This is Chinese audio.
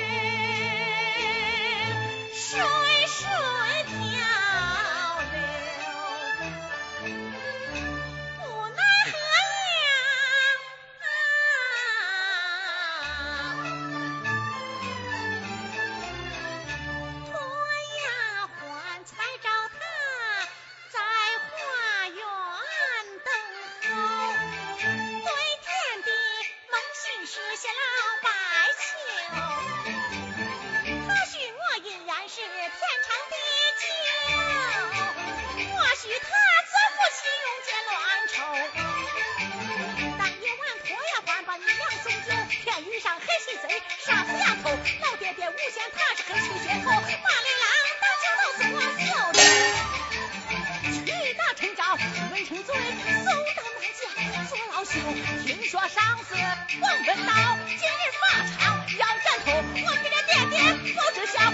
Amen. 听说上次王振刀今日法场要斩头我给着点点不知晓